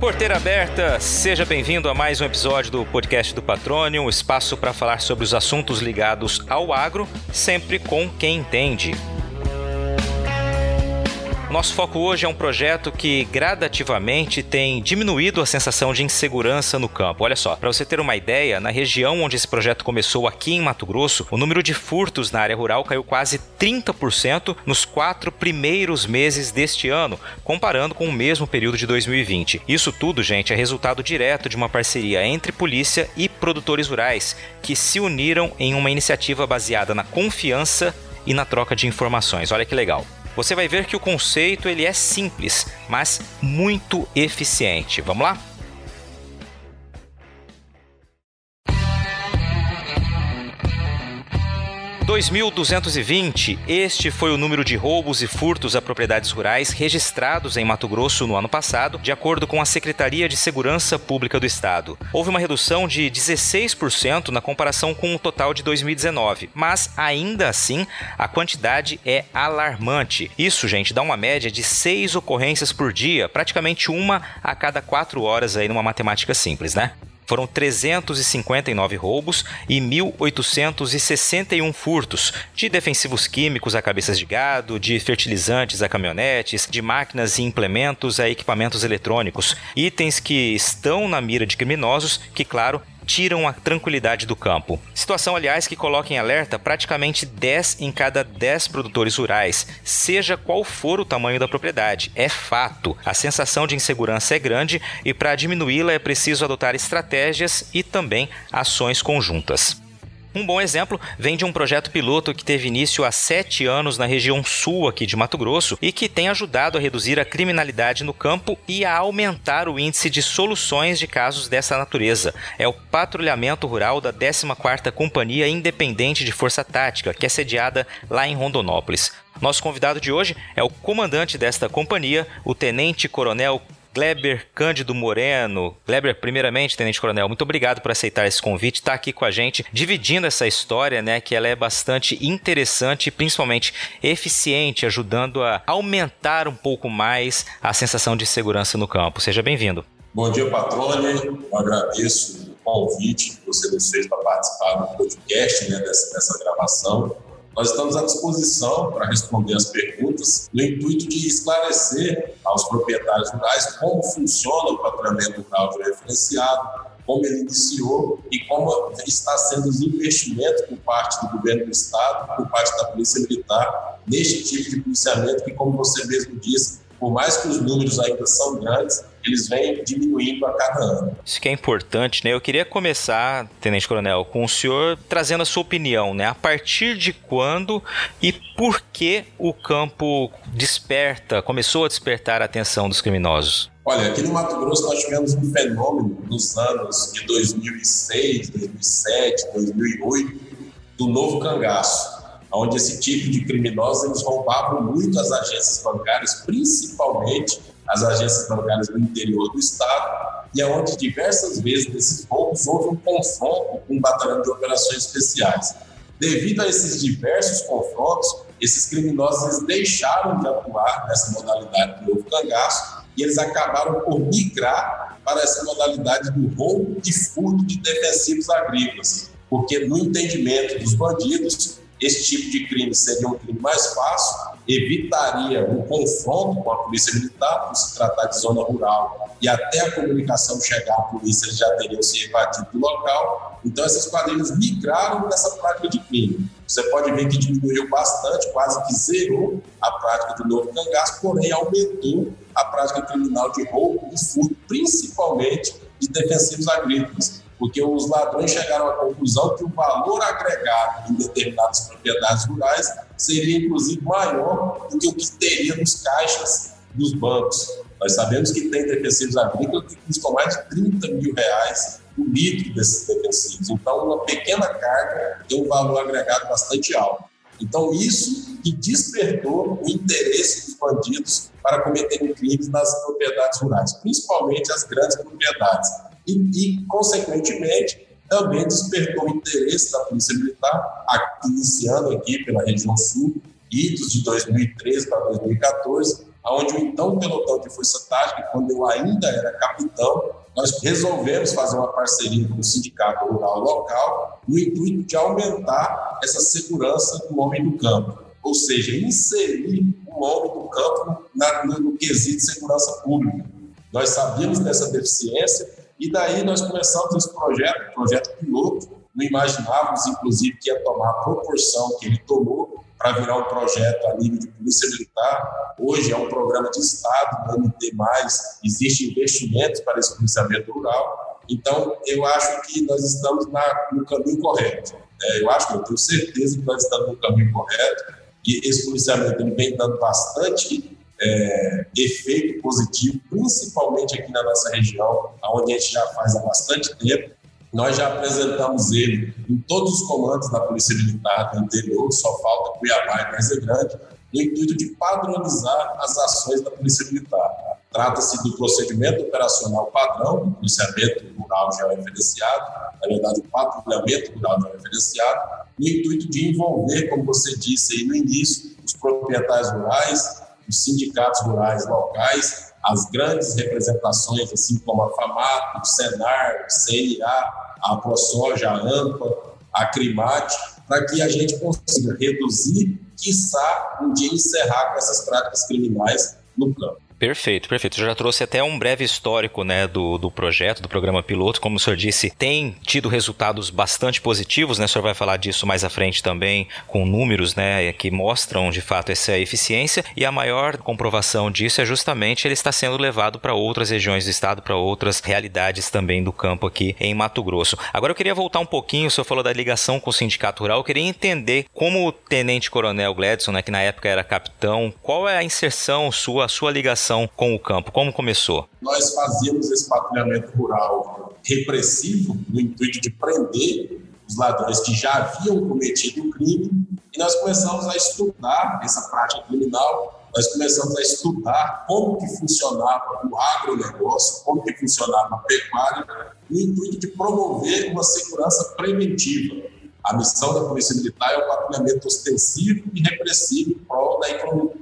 Porteira aberta, seja bem-vindo a mais um episódio do podcast do Patrônio, um espaço para falar sobre os assuntos ligados ao agro, sempre com quem entende. Nosso foco hoje é um projeto que gradativamente tem diminuído a sensação de insegurança no campo. Olha só, para você ter uma ideia, na região onde esse projeto começou aqui em Mato Grosso, o número de furtos na área rural caiu quase 30% nos quatro primeiros meses deste ano, comparando com o mesmo período de 2020. Isso tudo, gente, é resultado direto de uma parceria entre polícia e produtores rurais que se uniram em uma iniciativa baseada na confiança e na troca de informações. Olha que legal você vai ver que o conceito ele é simples, mas muito eficiente. Vamos lá? 2.220, este foi o número de roubos e furtos a propriedades rurais registrados em Mato Grosso no ano passado, de acordo com a Secretaria de Segurança Pública do Estado. Houve uma redução de 16% na comparação com o total de 2019, mas ainda assim a quantidade é alarmante. Isso, gente, dá uma média de seis ocorrências por dia, praticamente uma a cada quatro horas aí numa matemática simples, né? Foram 359 roubos e 1.861 furtos de defensivos químicos a cabeças de gado, de fertilizantes a caminhonetes, de máquinas e implementos a equipamentos eletrônicos. Itens que estão na mira de criminosos que, claro, tiram a tranquilidade do campo. Situação, aliás, que coloca em alerta praticamente 10 em cada 10 produtores rurais, seja qual for o tamanho da propriedade. É fato. A sensação de insegurança é grande e para diminuí-la é preciso adotar estratégias e também ações conjuntas. Um bom exemplo vem de um projeto piloto que teve início há sete anos na região sul aqui de Mato Grosso e que tem ajudado a reduzir a criminalidade no campo e a aumentar o índice de soluções de casos dessa natureza. É o patrulhamento rural da 14ª Companhia Independente de Força Tática, que é sediada lá em Rondonópolis. Nosso convidado de hoje é o comandante desta companhia, o Tenente Coronel Gleber Cândido Moreno. Gleber, primeiramente, Tenente Coronel, muito obrigado por aceitar esse convite, estar tá aqui com a gente, dividindo essa história, né, que ela é bastante interessante e principalmente eficiente, ajudando a aumentar um pouco mais a sensação de segurança no campo. Seja bem-vindo. Bom dia, Patrone. Eu agradeço o convite que você nos fez para participar do podcast, né, dessa, dessa gravação. Nós estamos à disposição para responder as perguntas, no intuito de esclarecer aos proprietários rurais como funciona o patrulhamento rural referenciado, como ele iniciou e como está sendo os investimentos por parte do governo do Estado, por parte da Polícia Militar, neste tipo de policiamento que, como você mesmo disse, por mais que os números ainda são grandes, eles vêm diminuindo a cada ano. Isso que é importante, né? Eu queria começar, Tenente Coronel, com o senhor trazendo a sua opinião, né? A partir de quando e por que o campo desperta, começou a despertar a atenção dos criminosos? Olha, aqui no Mato Grosso nós tivemos um fenômeno nos anos de 2006, 2007, 2008, do novo cangaço, onde esse tipo de criminosos eles roubavam muito as agências bancárias, principalmente as agências bancárias do interior do estado, e aonde diversas vezes nesses roubos houve um confronto com um batalhão de operações especiais. Devido a esses diversos confrontos, esses criminosos deixaram de atuar nessa modalidade do novo cangaço e eles acabaram por migrar para essa modalidade do roubo de furto de defensivos agrícolas, porque no entendimento dos bandidos, esse tipo de crime seria um crime mais fácil, evitaria um confronto com a polícia militar, por se tratar de zona rural, e até a comunicação chegar à polícia já teriam se evadido do local. Então, essas quadrilhas migraram dessa prática de crime. Você pode ver que diminuiu bastante, quase que zerou a prática do novo cangaço, porém aumentou a prática criminal de roubo e furto, principalmente de defensivos agrícolas porque os ladrões chegaram à conclusão que o valor agregado em determinadas propriedades rurais seria, inclusive, maior do que o que teria nos caixas dos bancos. Nós sabemos que tem defensivos agrícolas que custam mais de 30 mil reais o litro desses defensivos. Então, uma pequena carga tem um valor agregado bastante alto. Então, isso que despertou o interesse dos bandidos para cometerem crimes nas propriedades rurais, principalmente as grandes propriedades e, consequentemente, também despertou o interesse da Polícia Militar, iniciando aqui pela região sul, idos de 2013 para 2014, onde o então pelotão de força tática, quando eu ainda era capitão, nós resolvemos fazer uma parceria com o sindicato rural local no intuito de aumentar essa segurança do homem do campo, ou seja, inserir o homem do campo na, no, no quesito de segurança pública. Nós sabíamos dessa deficiência e daí nós começamos esse projeto, projeto piloto, não imaginávamos, inclusive, que ia tomar a proporção que ele tomou para virar um projeto a nível de polícia militar. Hoje é um programa de Estado, no MT+, existe investimentos para esse policiamento rural. Então, eu acho que nós estamos na, no caminho correto. É, eu acho que eu tenho certeza que nós estamos no caminho correto e esse policiamento ele vem dando bastante é, efeito positivo, principalmente aqui na nossa região, onde a gente já faz há bastante tempo. Nós já apresentamos ele em todos os comandos da Polícia Militar do interior, só falta Cuiabá e Praia Grande, no intuito de padronizar as ações da Polícia Militar. Trata-se do procedimento operacional padrão do policiamento rural georreferenciado, na verdade, o patrulhamento rural georreferenciado, no intuito de envolver, como você disse aí no início, os proprietários rurais, os sindicatos rurais locais, as grandes representações, assim como a FAMAT, o SENAR, o CIA, a ProSoja, a AMPA, a CRIMAT, para que a gente consiga reduzir, quiçá, um dia encerrar com essas práticas criminais no campo. Perfeito, perfeito. Você já trouxe até um breve histórico né, do, do projeto, do programa piloto. Como o senhor disse, tem tido resultados bastante positivos, né? O senhor vai falar disso mais à frente também, com números né, que mostram de fato essa eficiência. E a maior comprovação disso é justamente ele está sendo levado para outras regiões do estado, para outras realidades também do campo aqui em Mato Grosso. Agora eu queria voltar um pouquinho, o senhor falou da ligação com o Sindicato Rural. Eu queria entender como o Tenente Coronel Gledson, né, que na época era capitão, qual é a inserção sua, a sua ligação relação com o campo? Como começou? Nós fazíamos esse patrulhamento rural repressivo no intuito de prender os ladrões que já haviam cometido o crime e nós começamos a estudar essa prática criminal, nós começamos a estudar como que funcionava o agronegócio, como que funcionava a pecuária, no intuito de promover uma segurança preventiva. A missão da Polícia Militar é o patrulhamento ostensivo e repressivo em prol da economia,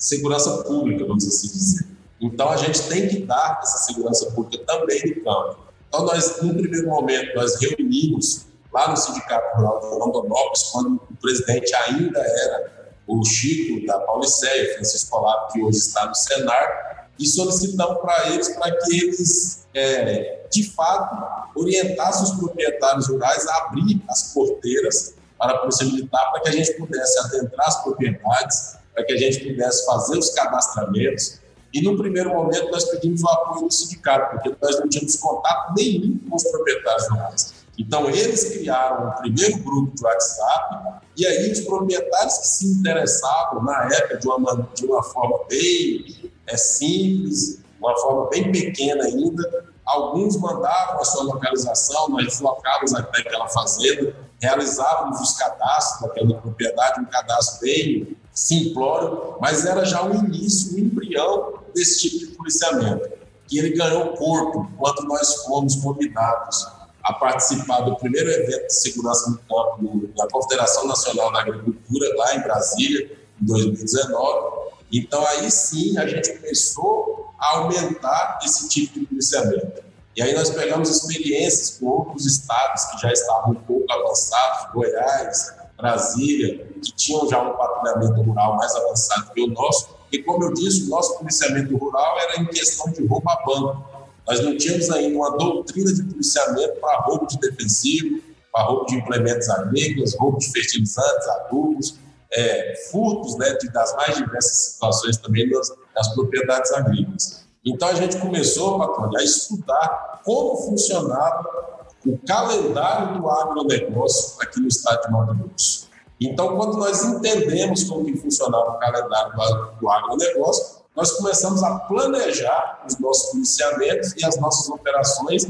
segurança pública, vamos assim dizer. Então, a gente tem que dar essa segurança pública também no campo. Então, nós, no primeiro momento, nós reunimos lá no Sindicato Rural de Rondonópolis, quando o presidente ainda era o Chico da Pauliceia, Francisco Olavo, que hoje está no Senar, e solicitamos para eles para que eles, é, de fato, orientassem os proprietários rurais a abrir as porteiras para a Polícia Militar, para que a gente pudesse adentrar as propriedades, para que a gente pudesse fazer os cadastramentos. E no primeiro momento nós pedimos o apoio do sindicato, porque nós não tínhamos contato nenhum com os proprietários rurais. Então eles criaram um primeiro grupo de WhatsApp e aí os proprietários que se interessavam na época de uma, de uma forma bem é, simples, uma forma bem pequena ainda, alguns mandavam a sua localização, nós deslocávamos até aquela fazenda, realizávamos os cadastros daquela propriedade, um cadastro bem simplório, mas era já o início, o embrião desse tipo de policiamento. E ele ganhou corpo quando nós fomos convidados a participar do primeiro evento de segurança no campo da Confederação Nacional da Agricultura, lá em Brasília, em 2019. Então, aí sim, a gente começou a aumentar esse tipo de policiamento. E aí nós pegamos experiências com outros estados que já estavam um pouco avançados, Goiás, Brasília, que tinham já um patrulhamento rural mais avançado que o nosso. E como eu disse, o nosso policiamento rural era em questão de roubo a banco. Nós não tínhamos ainda uma doutrina de policiamento para roubo de defensivo, para roubo de implementos agrícolas, roubo de fertilizantes, adubos, é, furtos né, de, das mais diversas situações também nas propriedades agrícolas. Então a gente começou, patrão, a estudar como funcionava o calendário do agronegócio aqui no estado de Mato Grosso. Então, quando nós entendemos como que funcionava o calendário do agronegócio, nós começamos a planejar os nossos policiamentos e as nossas operações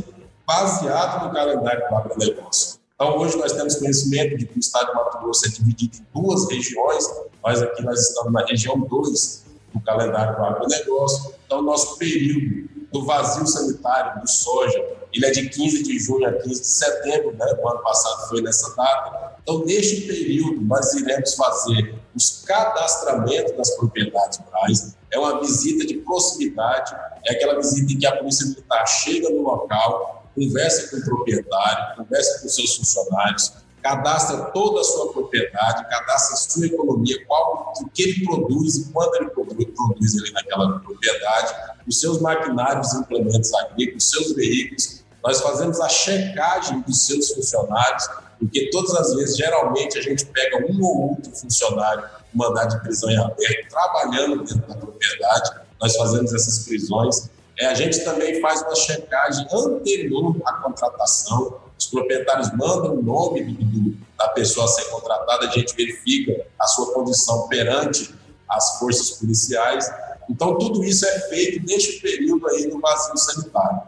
baseado no calendário do agronegócio. Então, hoje nós temos conhecimento de que o estado de Mato Grosso é dividido em duas regiões. Nós aqui nós estamos na região 2 do calendário do agronegócio. Então, nosso período do vazio sanitário do soja, ele é de 15 de junho a 15 de setembro, né? o ano passado foi nessa data. Então, neste período, nós iremos fazer os cadastramentos das propriedades rurais, é uma visita de proximidade, é aquela visita em que a Polícia Militar chega no local, conversa com o proprietário, conversa com seus funcionários, cadastra toda a sua propriedade, cadastra a sua economia, qual, o que ele produz e quando ele produz, produz ali naquela propriedade, os seus maquinários implementos agrícolas, os seus veículos. Nós fazemos a checagem dos seus funcionários, porque todas as vezes, geralmente, a gente pega um ou outro funcionário mandado de prisão em aberto, trabalhando dentro da propriedade, nós fazemos essas prisões. É, a gente também faz uma checagem anterior à contratação, os proprietários mandam o nome do, da pessoa a ser contratada, a gente verifica a sua condição perante as forças policiais. Então, tudo isso é feito neste período aí do vazio sanitário.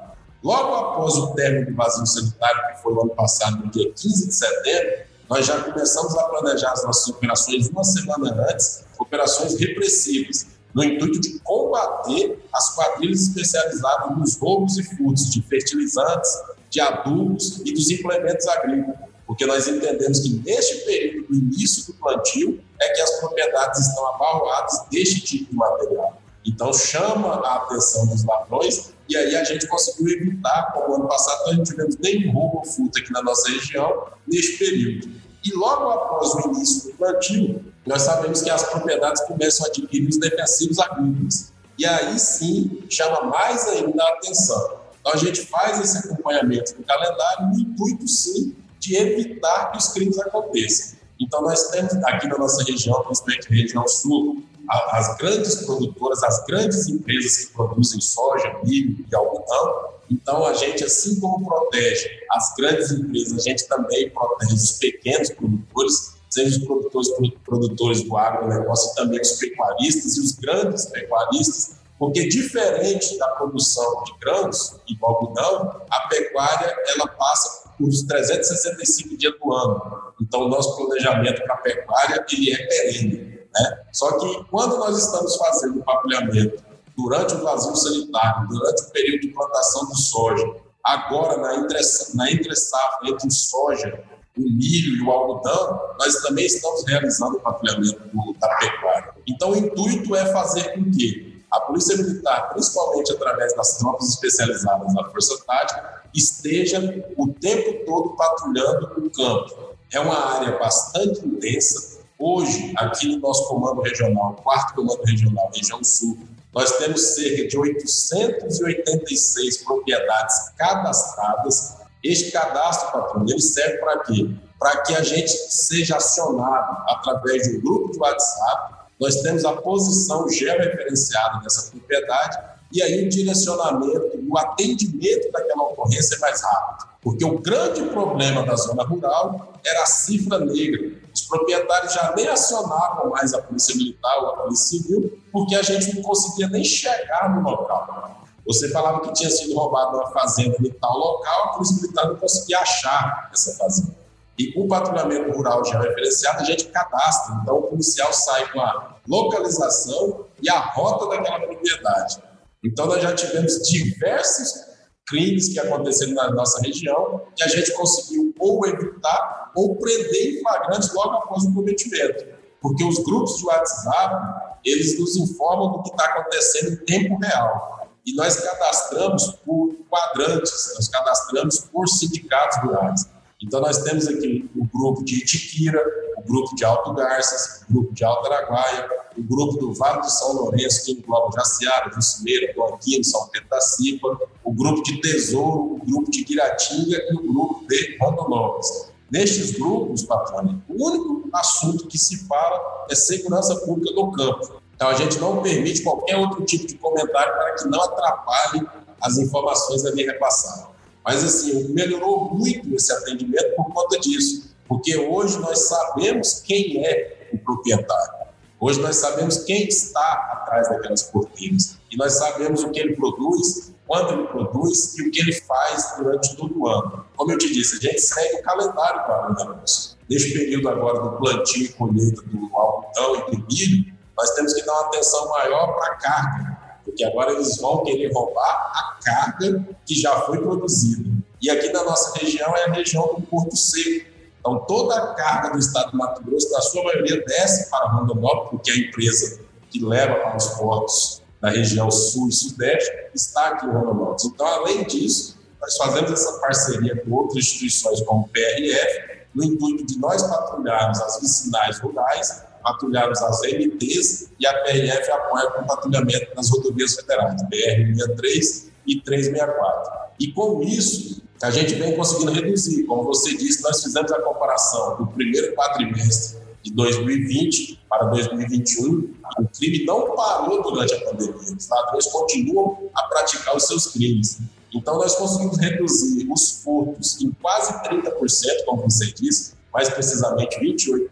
Logo após o término do vazio sanitário, que foi no ano passado, no dia 15 de setembro, nós já começamos a planejar as nossas operações uma semana antes, operações repressivas, no intuito de combater as quadrilhas especializadas nos roubos e furtos de fertilizantes, de adubos e dos implementos agrícolas, porque nós entendemos que neste período do início do plantio é que as propriedades estão abarroadas deste tipo de material. Então chama a atenção dos ladrões e aí a gente conseguiu evitar, como ano passado não tivemos nenhum roubo ou aqui na nossa região neste período. E logo após o início do plantio, nós sabemos que as propriedades começam a adquirir os defensivos agrícolas. E aí sim chama mais ainda a atenção. Então a gente faz esse acompanhamento do calendário no intuito sim de evitar que os crimes aconteçam. Então nós temos aqui na nossa região, principalmente na região sul, as grandes produtoras, as grandes empresas que produzem soja, milho e algodão. Então a gente, assim como protege as grandes empresas, a gente também protege os pequenos produtores, seja os produtores, produtores do agronegócio, também os pecuaristas e os grandes pecuaristas, porque diferente da produção de grãos e do algodão, a pecuária ela passa por os 365 dias do ano. Então, o nosso planejamento para a pecuária ele é perene. Né? Só que quando nós estamos fazendo o patrulhamento durante o vazio sanitário, durante o período de plantação do soja, agora na entre, na entre safra entre o soja, o milho e o algodão, nós também estamos realizando o patrulhamento do, da pecuária. Então, o intuito é fazer com que a Polícia Militar, principalmente através das tropas especializadas da Força Tática, esteja o tempo todo patrulhando o campo. É uma área bastante intensa. Hoje, aqui no nosso comando regional, quarto comando regional, região sul, nós temos cerca de 886 propriedades cadastradas. Este cadastro, ele serve para quê? Para que a gente seja acionado através de um grupo de WhatsApp nós temos a posição georreferenciada dessa propriedade e aí o direcionamento, o atendimento daquela ocorrência é mais rápido. Porque o grande problema da zona rural era a cifra negra. Os proprietários já nem acionavam mais a Polícia Militar ou a Polícia Civil, porque a gente não conseguia nem chegar no local. Você falava que tinha sido roubado uma fazenda em tal local, a Polícia Militar não conseguia achar essa fazenda. E o patrulhamento rural já referenciado, a gente cadastra. Então, o policial sai com a localização e a rota daquela propriedade. Então, nós já tivemos diversos crimes que aconteceram na nossa região que a gente conseguiu ou evitar ou prender em flagrantes logo após o cometimento. Porque os grupos de WhatsApp, eles nos informam do que está acontecendo em tempo real. E nós cadastramos por quadrantes, nós cadastramos por sindicatos rurais. Então, nós temos aqui o grupo de Itiquira, o grupo de Alto Garças, o grupo de Alto Araguaia, o grupo do Vale de São Lourenço, que engloba Jaciara, Jucimeira, Blanquinho, São Pedro da Cipa, o grupo de Tesouro, o grupo de Guiratinga e o grupo de Rondonópolis. Nestes grupos, patrônio, o único assunto que se fala é segurança pública no campo. Então, a gente não permite qualquer outro tipo de comentário para que não atrapalhe as informações ali repassadas. Mas, assim, melhorou muito esse atendimento por conta disso, porque hoje nós sabemos quem é o proprietário. Hoje nós sabemos quem está atrás daquelas cortinas e nós sabemos o que ele produz, quando ele produz e o que ele faz durante todo o ano. Como eu te disse, a gente segue o calendário para o negócio. Neste período agora do plantio e colheita do algodão e do milho, nós temos que dar uma atenção maior para a carga, porque agora eles vão querer roubar a carga que já foi produzida. E aqui na nossa região é a região do Porto Seco. Então, toda a carga do estado do Mato Grosso, na sua maioria, desce para Rondonópolis, porque a empresa que leva para os portos da região sul e sudeste, está aqui em Rondonópolis. Então, além disso, nós fazemos essa parceria com outras instituições como o PRF, no intuito de nós patrulharmos as vicinais rurais, patrulharmos as MTs e a PRF apoia com patrulhamento nas rodovias federais, BR-63 e 364. E com isso, a gente vem conseguindo reduzir. Como você disse, nós fizemos a comparação do primeiro quadrimestre de 2020 para 2021. O crime não parou durante a pandemia. Os ladrões continuam a praticar os seus crimes. Então, nós conseguimos reduzir os furtos em quase 30%, como você disse, mais precisamente 28%,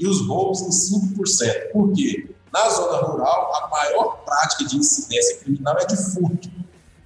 e os roubos em 5%. Por quê? Na zona rural, a maior prática de incidência criminal é de furto.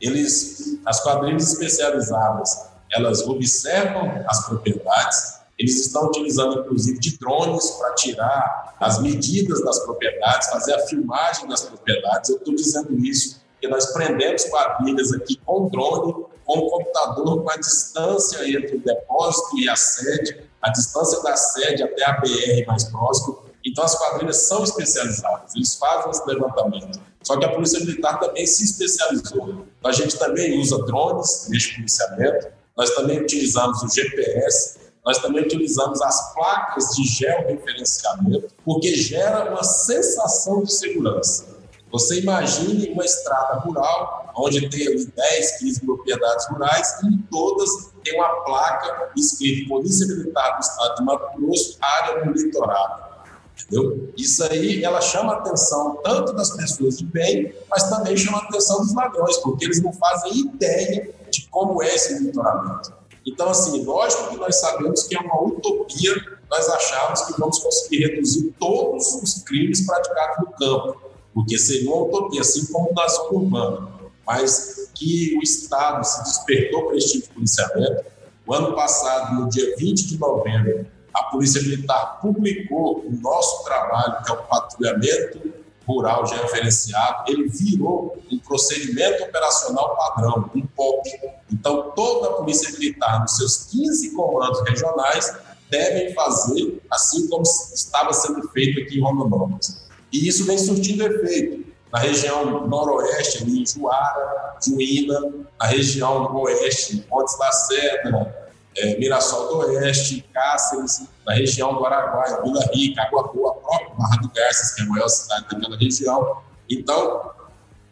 Eles, as quadrilhas especializadas, elas observam as propriedades, eles estão utilizando, inclusive, de drones para tirar as medidas das propriedades, fazer a filmagem das propriedades. Eu estou dizendo isso porque nós prendemos quadrilhas aqui com drone, com computador, com a distância entre o depósito e a sede, a distância da sede até a BR mais próximo. Então, as quadrilhas são especializadas, eles fazem esse levantamento. Só que a Polícia Militar também se especializou. A gente também usa drones neste policiamento, nós também utilizamos o GPS, nós também utilizamos as placas de georreferenciamento, porque gera uma sensação de segurança. Você imagine uma estrada rural, onde tem ali 10, 15 propriedades rurais, e em todas tem uma placa escrita Polícia Militar do Estado de Mato Grosso, área monitorada. Entendeu? Isso aí, ela chama a atenção tanto das pessoas de bem, mas também chama a atenção dos ladrões, porque eles não fazem ideia de como é esse monitoramento. Então, assim, lógico que nós sabemos que é uma utopia nós acharmos que vamos conseguir reduzir todos os crimes praticados no campo porque seria uma utopia, assim como na zona mas que o Estado se despertou para esse tipo de policiamento. O ano passado, no dia 20 de novembro, a Polícia Militar publicou o nosso trabalho, que é o patrulhamento rural já referenciado, ele virou um procedimento operacional padrão, um POP. Então, toda a Polícia Militar, nos seus 15 comandos regionais, devem fazer assim como estava sendo feito aqui em Rondonópolis. E isso vem surtindo efeito na região noroeste, ali em Juara, Juína, na região oeste, Pontes Lacerda, é, Mirassol do Oeste, Cáceres, na região do Araguaia, Vila Rica, Água Boa, própria Barra do Garças, que é a maior cidade daquela região. Então,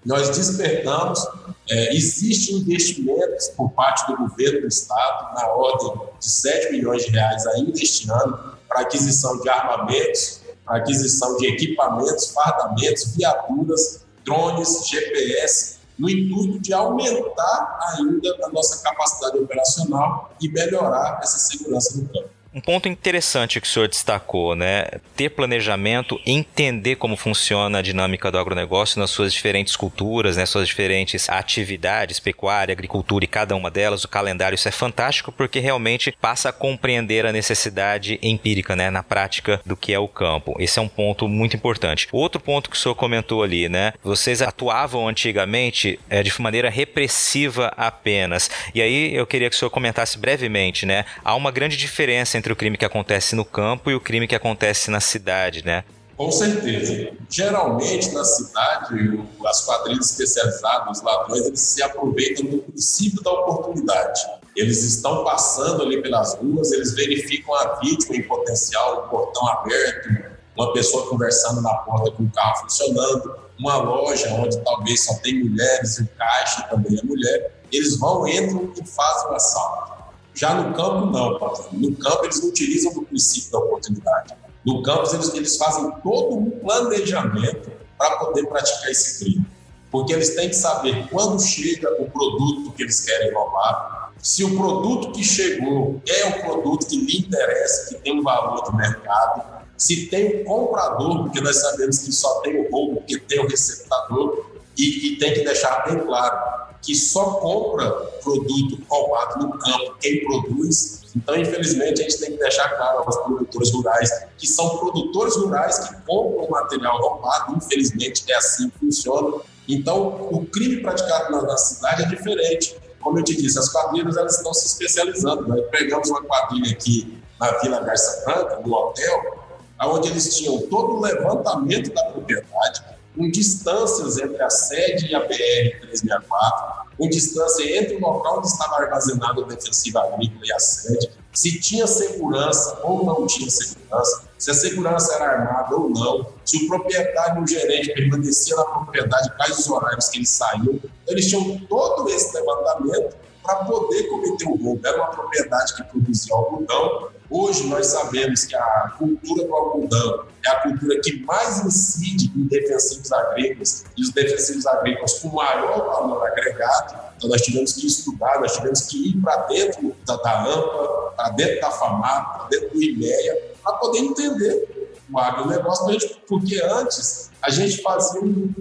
nós despertamos, é, existem investimentos por parte do governo do Estado, na ordem de 7 milhões de reais ainda este ano, para aquisição de armamentos, aquisição de equipamentos, fardamentos, viaturas, drones, GPS, no intuito de aumentar ainda a nossa capacidade operacional e melhorar essa segurança no campo. Um ponto interessante que o senhor destacou, né? Ter planejamento, entender como funciona a dinâmica do agronegócio nas suas diferentes culturas, nas suas diferentes atividades, pecuária, agricultura e cada uma delas, o calendário, isso é fantástico porque realmente passa a compreender a necessidade empírica, né? Na prática do que é o campo. Esse é um ponto muito importante. Outro ponto que o senhor comentou ali, né? Vocês atuavam antigamente é, de maneira repressiva apenas. E aí eu queria que o senhor comentasse brevemente, né? Há uma grande diferença entre o crime que acontece no campo e o crime que acontece na cidade, né? Com certeza. Geralmente, na cidade, as quadrilhas especializadas, os ladrões, eles se aproveitam do princípio da oportunidade. Eles estão passando ali pelas ruas, eles verificam a vítima em potencial, o portão aberto, uma pessoa conversando na porta com o carro funcionando, uma loja onde talvez só tem mulheres, e o caixa também é mulher. Eles vão, entram e fazem o assalto. Já no campo, não. No campo, eles utilizam o princípio da oportunidade. No campo, eles, eles fazem todo um planejamento para poder praticar esse crime. Porque eles têm que saber quando chega o produto que eles querem roubar, se o produto que chegou é um produto que lhe interessa, que tem um valor de mercado, se tem um comprador, porque nós sabemos que só tem o roubo, porque tem o receptador, e, e tem que deixar bem claro que só compra produto roubado no campo quem produz. Então, infelizmente, a gente tem que deixar claro aos produtores rurais que são produtores rurais que compram material roubado. Infelizmente, é assim que funciona. Então, o crime praticado na, na cidade é diferente. Como eu te disse, as quadrilhas elas estão se especializando. Nós pegamos uma quadrilha aqui na Vila Garça Branca, no hotel, onde eles tinham todo o levantamento da propriedade, com distâncias entre a sede e a BR-364, com distância entre o local onde estava armazenado o defensivo agrícola e a sede, se tinha segurança ou não tinha segurança, se a segurança era armada ou não, se o proprietário e o gerente permanecia na propriedade, quais os horários que eles saíam. Então, eles tinham todo esse levantamento para poder cometer o roubo. Era uma propriedade que produzia algodão. Hoje nós sabemos que a cultura do algodão é a cultura que mais incide em defensivos agrícolas e os defensivos agrícolas com maior valor agregado. Então nós tivemos que estudar, nós tivemos que ir para dentro da, da AMPA, para dentro da FAMAP, para dentro do IMEA, para poder entender o agronegócio, porque antes a gente fazia um,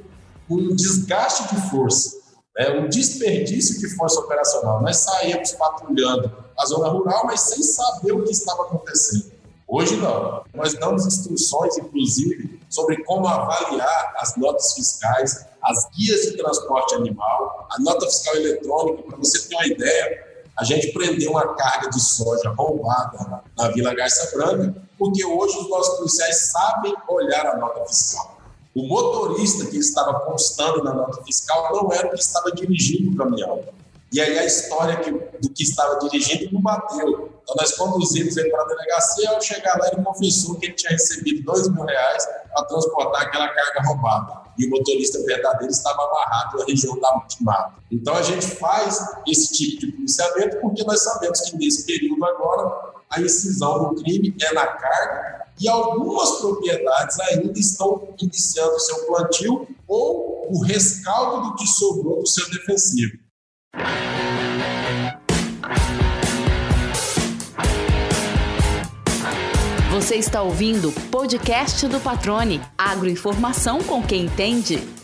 um desgaste de força né, um desperdício de força operacional. Nós saímos patrulhando a zona rural, mas sem saber o que estava acontecendo. Hoje não. Nós damos instruções, inclusive, sobre como avaliar as notas fiscais, as guias de transporte animal, a nota fiscal eletrônica, para você ter uma ideia. A gente prendeu uma carga de soja roubada na Vila Garça Branca, porque hoje os nossos policiais sabem olhar a nota fiscal. O motorista que estava constando na nota fiscal não era o que estava dirigindo o caminhão. E aí a história que, do que estava dirigindo não bateu. Então nós conduzimos ele para a delegacia, ao chegar lá ele confessou que ele tinha recebido dois mil reais para transportar aquela carga roubada. E o motorista verdadeiro estava amarrado na região da mata. Então a gente faz esse tipo de policiamento porque nós sabemos que nesse período agora a incisão do crime é na carga e algumas propriedades ainda estão iniciando seu plantio ou o rescaldo do que sobrou do seu defensivo. Você está ouvindo o podcast do Patrone. Agroinformação com quem entende.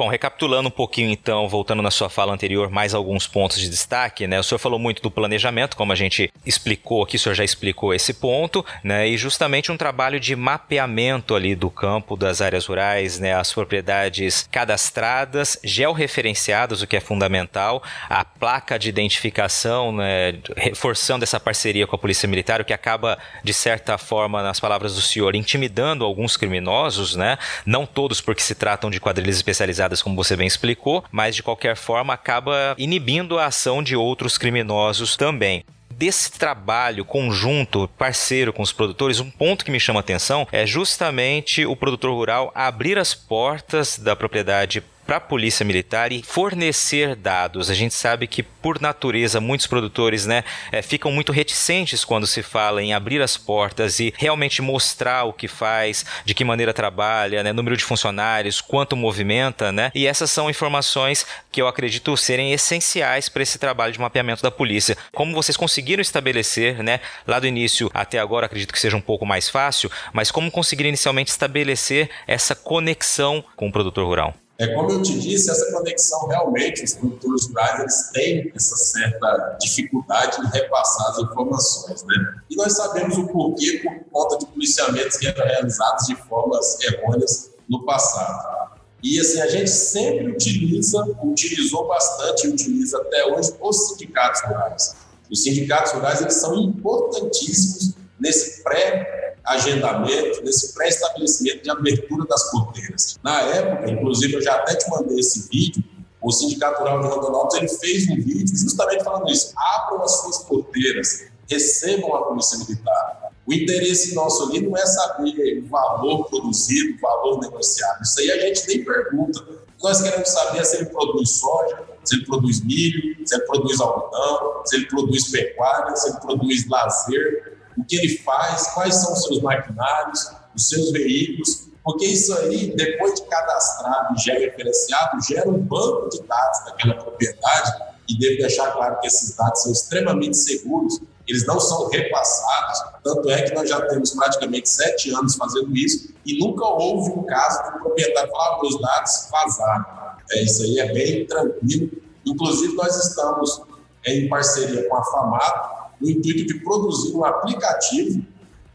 Bom, recapitulando um pouquinho então, voltando na sua fala anterior, mais alguns pontos de destaque, né? O senhor falou muito do planejamento, como a gente explicou aqui, o senhor já explicou esse ponto, né? E justamente um trabalho de mapeamento ali do campo, das áreas rurais, né? As propriedades cadastradas, georreferenciadas, o que é fundamental, a placa de identificação, né? Reforçando essa parceria com a Polícia Militar, o que acaba, de certa forma, nas palavras do senhor, intimidando alguns criminosos, né? Não todos porque se tratam de quadrilhas especializadas como você bem explicou, mas de qualquer forma acaba inibindo a ação de outros criminosos também. Desse trabalho conjunto, parceiro com os produtores, um ponto que me chama a atenção é justamente o produtor rural abrir as portas da propriedade para a polícia militar e fornecer dados. A gente sabe que, por natureza, muitos produtores né, é, ficam muito reticentes quando se fala em abrir as portas e realmente mostrar o que faz, de que maneira trabalha, né, número de funcionários, quanto movimenta, né? E essas são informações que eu acredito serem essenciais para esse trabalho de mapeamento da polícia. Como vocês conseguiram estabelecer, né, lá do início até agora, acredito que seja um pouco mais fácil, mas como conseguiram inicialmente estabelecer essa conexão com o produtor rural? É, como eu te disse, essa conexão realmente, os produtores rurais eles têm essa certa dificuldade em repassar as informações. Né? E nós sabemos o porquê por conta de policiamentos que eram realizados de formas errôneas no passado. E assim, a gente sempre utiliza, utilizou bastante e utiliza até hoje os sindicatos rurais. Os sindicatos rurais eles são importantíssimos nesse pré agendamento, nesse pré-estabelecimento de abertura das porteiras. Na época, inclusive, eu já até te mandei esse vídeo, o Sindicato Rural de Rondonópolis ele fez um vídeo justamente falando isso. Abram as suas porteiras, recebam a Polícia Militar. O interesse nosso ali não é saber o valor produzido, o valor negociado. Isso aí a gente nem pergunta. Nós queremos saber se ele produz soja, se ele produz milho, se ele produz algodão, se ele produz pecuária, se ele produz lazer, o que ele faz, quais são os seus maquinários, os seus veículos, porque isso aí, depois de cadastrado e referenciado, gera um banco de dados daquela propriedade e devo deixar claro que esses dados são extremamente seguros, eles não são repassados, tanto é que nós já temos praticamente sete anos fazendo isso e nunca houve um caso que o proprietário falar ah, os dados vazaram. É, isso aí é bem tranquilo. Inclusive, nós estamos em parceria com a FAMATO, no intuito de produzir um aplicativo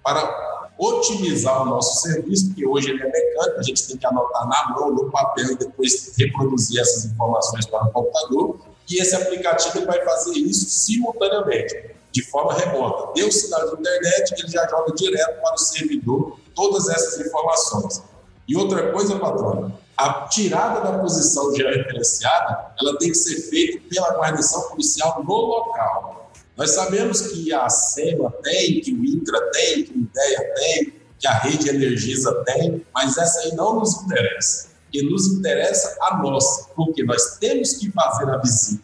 para otimizar o nosso serviço, que hoje ele é mecânico, a gente tem que anotar na mão, no papel e depois reproduzir essas informações para o computador. E esse aplicativo vai fazer isso simultaneamente. de forma remota. Deu sinal de internet, ele já joga direto para o servidor todas essas informações. E outra coisa, patrão, a tirada da posição georreferenciada, ela tem que ser feita pela guarnição policial no local. Nós sabemos que a SEMA tem, que o INCRA tem, que o IDEA tem, que a Rede Energisa tem, mas essa aí não nos interessa. Que nos interessa a nossa, porque nós temos que fazer a visita.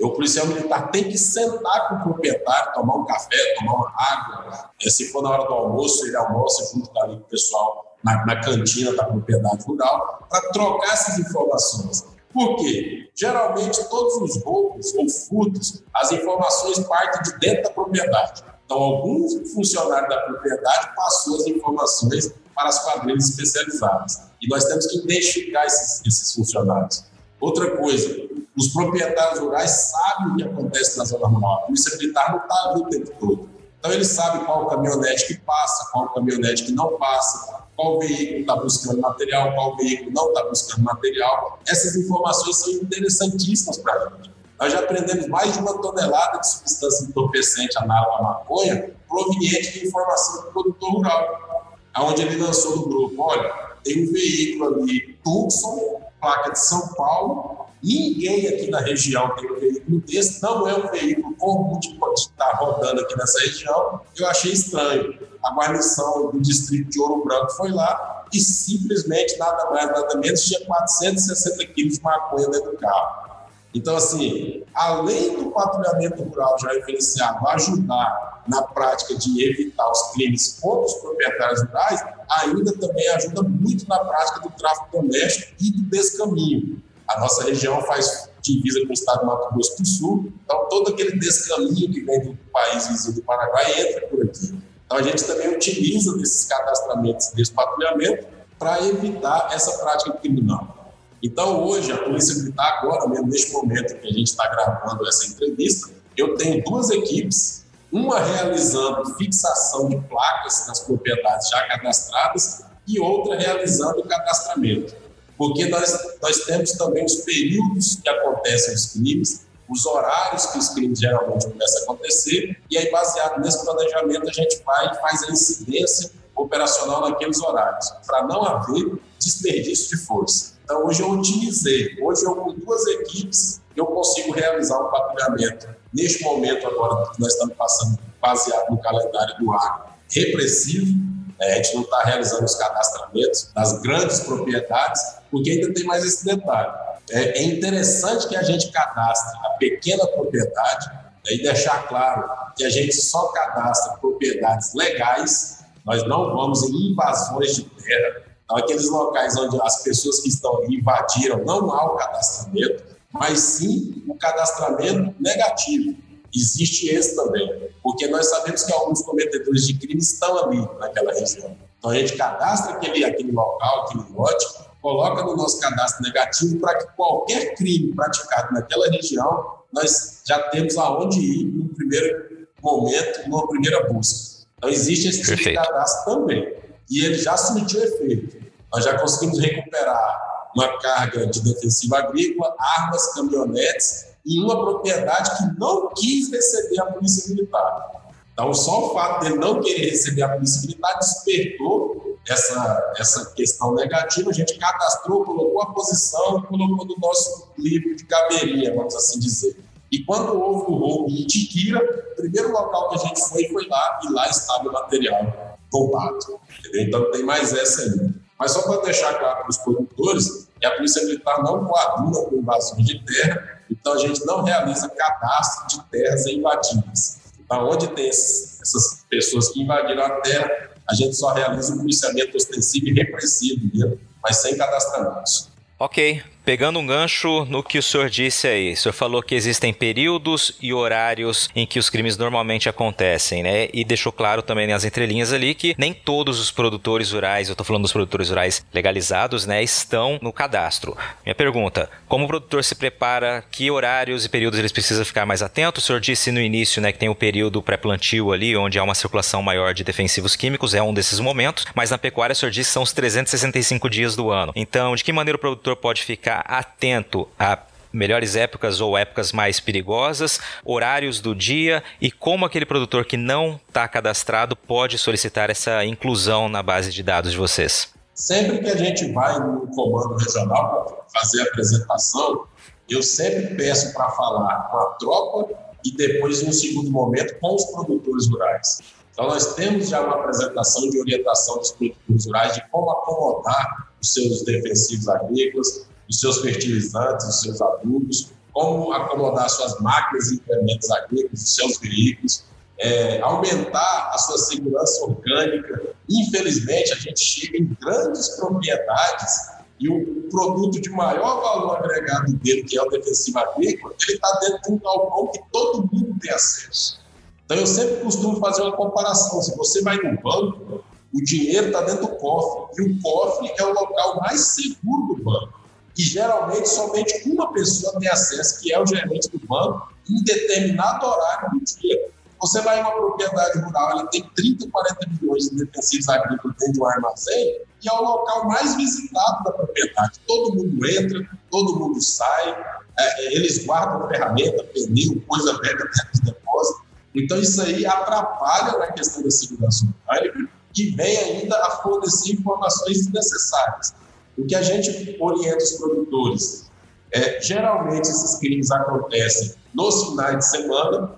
O policial militar tem que sentar com o proprietário, tomar um café, tomar uma água. É, se for na hora do almoço, ele almoça junto com o pessoal na, na cantina da propriedade rural, para trocar essas informações. Por quê? Geralmente, todos os roubos ou furtos, as informações partem de dentro da propriedade. Então, algum funcionário da propriedade passou as informações para as quadrilhas especializadas. E nós temos que identificar esses, esses funcionários. Outra coisa, os proprietários rurais sabem o que acontece na zona rural. A polícia militar não está ali o tempo todo. Então, ele sabe qual caminhonete que passa, qual caminhonete que não passa, qual veículo está buscando material, qual veículo não está buscando material. Essas informações são interessantíssimas para a gente. Nós já aprendemos mais de uma tonelada de substância entorpecente análoga à maconha proveniente de informação do produtor rural, onde ele lançou no grupo, olha, tem um veículo ali, Tucson, placa de São Paulo, ninguém aqui na região tem um veículo desse, não é um veículo comum de estar rodando aqui nessa região, eu achei estranho. A guarnição do distrito de Ouro Branco foi lá e simplesmente, nada mais, nada menos, tinha 460 quilos de maconha dentro do carro. Então, assim, além do patrulhamento rural já referenciado ajudar na prática de evitar os crimes contra os proprietários rurais, ainda também ajuda muito na prática do tráfico doméstico e do descaminho. A nossa região faz divisa com o estado do Mato Grosso do Sul, então todo aquele descaminho que vem do país vizinho do Paraguai entra por aqui. Então a gente também utiliza desses cadastramentos, desse patrulhamento, para evitar essa prática criminal. Então, hoje, a Polícia Militar, agora mesmo, neste momento que a gente está gravando essa entrevista, eu tenho duas equipes, uma realizando fixação de placas nas propriedades já cadastradas e outra realizando o cadastramento. Porque nós, nós temos também os períodos que acontecem os crimes, os horários que os crimes geralmente começam a acontecer, e aí, baseado nesse planejamento, a gente vai e faz a incidência operacional naqueles horários, para não haver desperdício de força. Então, hoje eu otimizei. Hoje, eu com duas equipes, eu consigo realizar um patrulhamento. Neste momento, agora, que nós estamos passando, baseado no calendário do ar repressivo, né? a gente não está realizando os cadastramentos das grandes propriedades, porque ainda tem mais esse detalhe. É, é interessante que a gente cadastre a pequena propriedade né? e deixar claro que a gente só cadastra propriedades legais, nós não vamos em invasões de terra, aqueles locais onde as pessoas que estão invadiram, não há o cadastramento, mas sim o cadastramento negativo. Existe esse também, porque nós sabemos que alguns cometedores de crimes estão ali naquela região. Então a gente cadastra aquele, aquele local, aquele lote, coloca no nosso cadastro negativo para que qualquer crime praticado naquela região, nós já temos aonde ir no primeiro momento, numa primeira busca. Então existe esse tipo de cadastro também e ele já surtiu efeito. Nós já conseguimos recuperar uma carga de defensiva agrícola, armas, caminhonetes e uma propriedade que não quis receber a polícia militar. Então, só o fato dele não querer receber a polícia militar despertou essa, essa questão negativa. A gente cadastrou, colocou a posição colocou no nosso livro de caberia, vamos assim dizer. E quando houve o roubo em Itiquira, o primeiro local que a gente foi foi lá e lá estava o material roubado. Entendeu? Então tem mais essa aí. Mas só para deixar claro para os produtores, que a Polícia Militar não coaduna com invasões de terra, então a gente não realiza cadastro de terras invadidas. Então, onde tem essas pessoas que invadiram a terra, a gente só realiza o policiamento ostensivo e repressivo, mas sem cadastramentos. Ok, Pegando um gancho no que o senhor disse aí, o senhor falou que existem períodos e horários em que os crimes normalmente acontecem, né? E deixou claro também nas entrelinhas ali que nem todos os produtores rurais, eu estou falando dos produtores rurais legalizados, né, estão no cadastro. Minha pergunta: como o produtor se prepara, que horários e períodos eles precisam ficar mais atento? O senhor disse no início, né, que tem o período pré-plantio ali, onde há uma circulação maior de defensivos químicos, é um desses momentos, mas na pecuária o senhor disse são os 365 dias do ano. Então, de que maneira o produtor pode ficar atento a melhores épocas ou épocas mais perigosas, horários do dia e como aquele produtor que não está cadastrado pode solicitar essa inclusão na base de dados de vocês? Sempre que a gente vai no comando regional para fazer a apresentação, eu sempre peço para falar com a tropa e depois, em um segundo momento, com os produtores rurais. Então, nós temos já uma apresentação de orientação dos produtores rurais de como acomodar os seus defensivos agrícolas, os seus fertilizantes, os seus adubos, como acomodar suas máquinas e implementos agrícolas, os seus veículos, é, aumentar a sua segurança orgânica. Infelizmente, a gente chega em grandes propriedades e o produto de maior valor agregado dele, que é o defensivo agrícola, ele está dentro de um galpão que todo mundo tem acesso. Então, eu sempre costumo fazer uma comparação. Se você vai no banco, o dinheiro está dentro do cofre, e o cofre é o local mais seguro do banco. E geralmente somente uma pessoa tem acesso, que é o gerente do banco, em determinado horário do dia. Você vai em uma propriedade rural, ele tem 30, 40 milhões de defensivos agrícolas dentro de um armazém, e é o local mais visitado da propriedade. Todo mundo entra, todo mundo sai, é, eles guardam ferramenta, pneu, coisa velha dentro dos depósitos. Então, isso aí atrapalha na questão da segurança orgânica e vem ainda a fornecer informações desnecessárias. O que a gente orienta os produtores é, geralmente esses crimes acontecem nos finais de semana,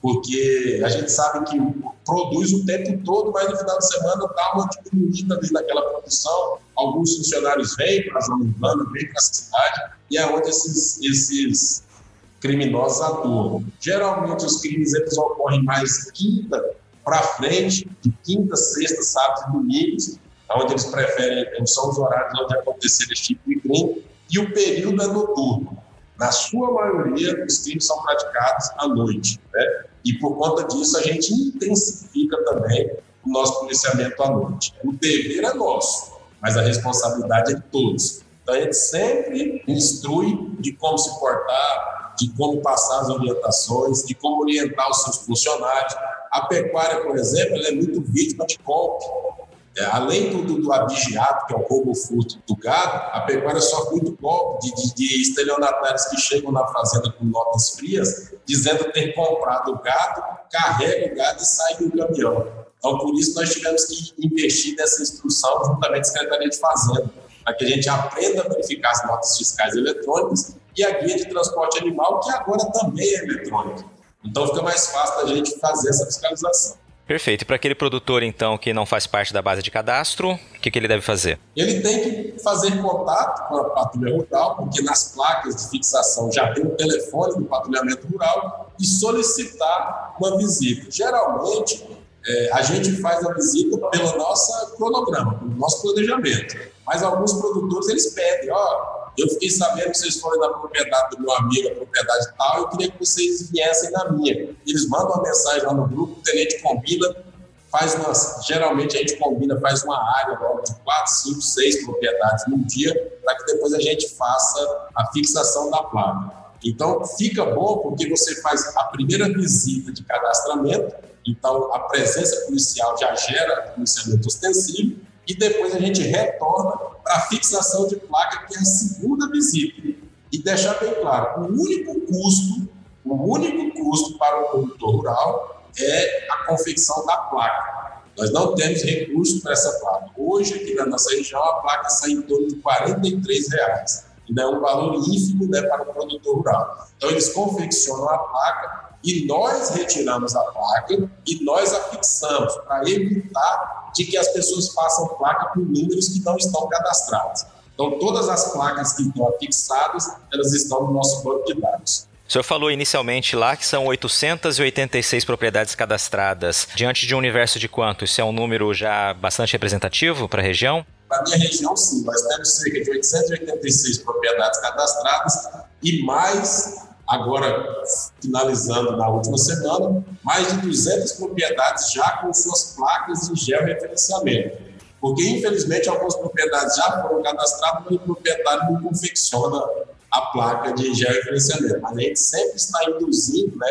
porque a gente sabe que produz o tempo todo, mas no final de semana dá uma diminuída ali naquela produção. Alguns funcionários vêm para a zona urbana, vêm para a cidade, e é onde esses, esses criminosos atuam. Geralmente os crimes eles ocorrem mais quinta para frente, de quinta, sexta, sábado e domingos, onde eles preferem, são os horários onde acontecer esse tipo de crime, e o período é noturno. Na sua maioria, os crimes são praticados à noite. Né? E por conta disso, a gente intensifica também o nosso policiamento à noite. O dever é nosso, mas a responsabilidade é de todos. Então, a gente sempre instrui de como se portar, de como passar as orientações, de como orientar os seus funcionários. A pecuária, por exemplo, é muito vítima de golpe. É, além do, do, do abigeato, que é o roubo furto do gado, a pecuária sofre muito golpe de, de, de estelionatários que chegam na fazenda com notas frias, dizendo ter comprado o gado, carrega o gado e sai do caminhão. Então, por isso, nós tivemos que investir nessa instrução juntamente a Secretaria de Fazenda, para que a gente aprenda a verificar as notas fiscais eletrônicas e a guia de transporte animal, que agora também é eletrônica. Então, fica mais fácil da gente fazer essa fiscalização. Perfeito. E para aquele produtor, então, que não faz parte da base de cadastro, o que, que ele deve fazer? Ele tem que fazer contato com a patrulha rural, porque nas placas de fixação já tem o telefone do patrulhamento rural e solicitar uma visita. Geralmente, é, a gente faz a visita pelo nosso cronograma, pelo nosso planejamento. Mas alguns produtores, eles pedem, ó, eu fiquei sabendo que vocês foram na propriedade do meu amigo, a propriedade tal, eu queria que vocês viessem na minha. Eles mandam uma mensagem lá no grupo, o tenente combina, faz uma, geralmente a gente combina, faz uma área logo de quatro, cinco, seis propriedades num dia, para que depois a gente faça a fixação da placa. Então, fica bom porque você faz a primeira visita de cadastramento, então a presença policial já gera policiamento ostensivo, e depois a gente retorna para a fixação de placa, que é a segunda visita. E deixar bem claro, o único custo, o único custo para o produtor rural é a confecção da placa. Nós não temos recurso para essa placa. Hoje, aqui na nossa região, a placa sai em torno de R$ reais. Ainda é um valor ínfimo né, para o produtor rural. Então, eles confeccionam a placa e nós retiramos a placa e nós a fixamos para evitar de que as pessoas façam placa com números que não estão cadastrados. Então, todas as placas que estão fixadas, elas estão no nosso banco de dados. O senhor falou inicialmente lá que são 886 propriedades cadastradas. Diante de um universo de quanto? Isso é um número já bastante representativo para a região? Para a minha região, sim. Nós temos cerca de 886 propriedades cadastradas e mais agora finalizando na última semana, mais de 200 propriedades já com suas placas de georreferenciamento. Porque, infelizmente, algumas propriedades já foram cadastradas, mas o proprietário não confecciona a placa de georreferenciamento. Mas a gente sempre está induzindo, né,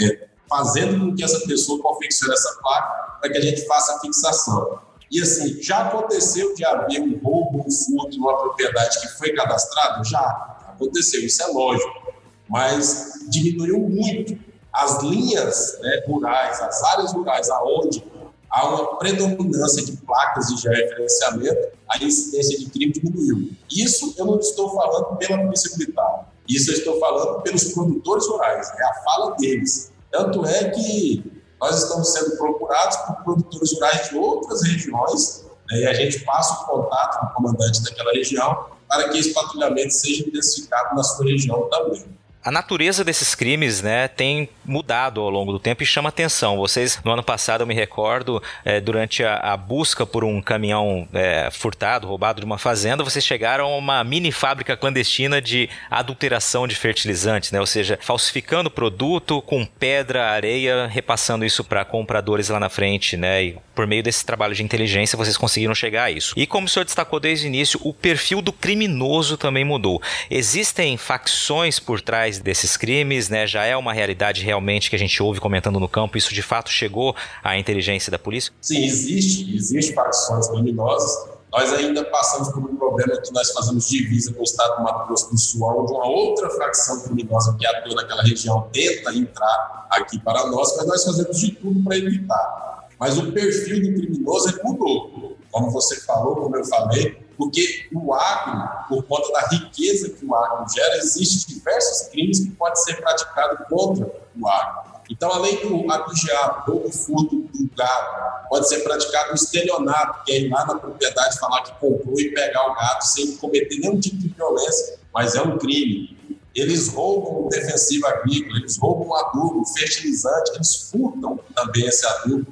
é, fazendo com que essa pessoa confeccione essa placa para que a gente faça a fixação. E assim, já aconteceu de haver um roubo, um furto numa propriedade que foi cadastrado? Já aconteceu, isso é lógico, mas diminuiu muito as linhas né, rurais, as áreas rurais aonde há uma predominância de placas de georreferenciamento, a incidência de crime diminuiu. Isso eu não estou falando pela Polícia Militar, isso eu estou falando pelos produtores rurais, é a fala deles. Tanto é que nós estamos sendo procurados por produtores rurais de outras regiões né, e a gente passa o contato com o comandante daquela região para que esse patrulhamento seja intensificado na sua região também. A natureza desses crimes, né, tem mudado ao longo do tempo e chama atenção. Vocês, no ano passado, eu me recordo, é, durante a, a, busca por um caminhão é, furtado, roubado de uma fazenda, vocês chegaram a uma mini fábrica clandestina de adulteração de fertilizantes, né, ou seja, falsificando produto com pedra, areia, repassando isso para compradores lá na frente, né, e por meio desse trabalho de inteligência vocês conseguiram chegar a isso. E como o senhor destacou desde o início, o perfil do criminoso também mudou. Existem facções por trás desses crimes, né? Já é uma realidade realmente que a gente ouve comentando no campo. Isso de fato chegou à inteligência da polícia? Sim, existe, existe facções criminosas. Nós ainda passamos por um problema que nós fazemos divisa com o estado do Mato Grosso do Sul, onde uma outra facção criminosa que atua naquela região tenta entrar aqui para nós, mas nós fazemos de tudo para evitar. Mas o perfil do criminoso mudou. Como você falou, como eu falei, porque o agro, por conta da riqueza que o agro gera, existem diversos crimes que podem ser praticados contra o agro. Então, além do abigeado ou do furto do gado, pode ser praticado o estelionato, que é ir lá na propriedade falar que comprou e pegar o gado sem cometer nenhum tipo de violência, mas é um crime. Eles roubam o defensivo agrícola, eles roubam o adubo, o fertilizante, eles furtam também esse adubo